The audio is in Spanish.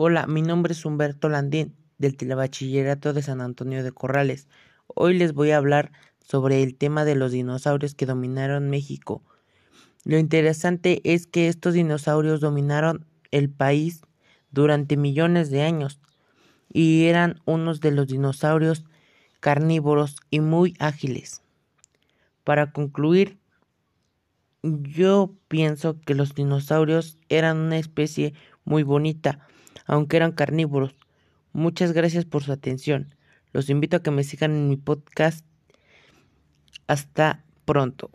Hola, mi nombre es Humberto Landín, del Telebachillerato de San Antonio de Corrales. Hoy les voy a hablar sobre el tema de los dinosaurios que dominaron México. Lo interesante es que estos dinosaurios dominaron el país durante millones de años y eran unos de los dinosaurios carnívoros y muy ágiles. Para concluir, yo pienso que los dinosaurios eran una especie muy bonita, aunque eran carnívoros. Muchas gracias por su atención. Los invito a que me sigan en mi podcast. Hasta pronto.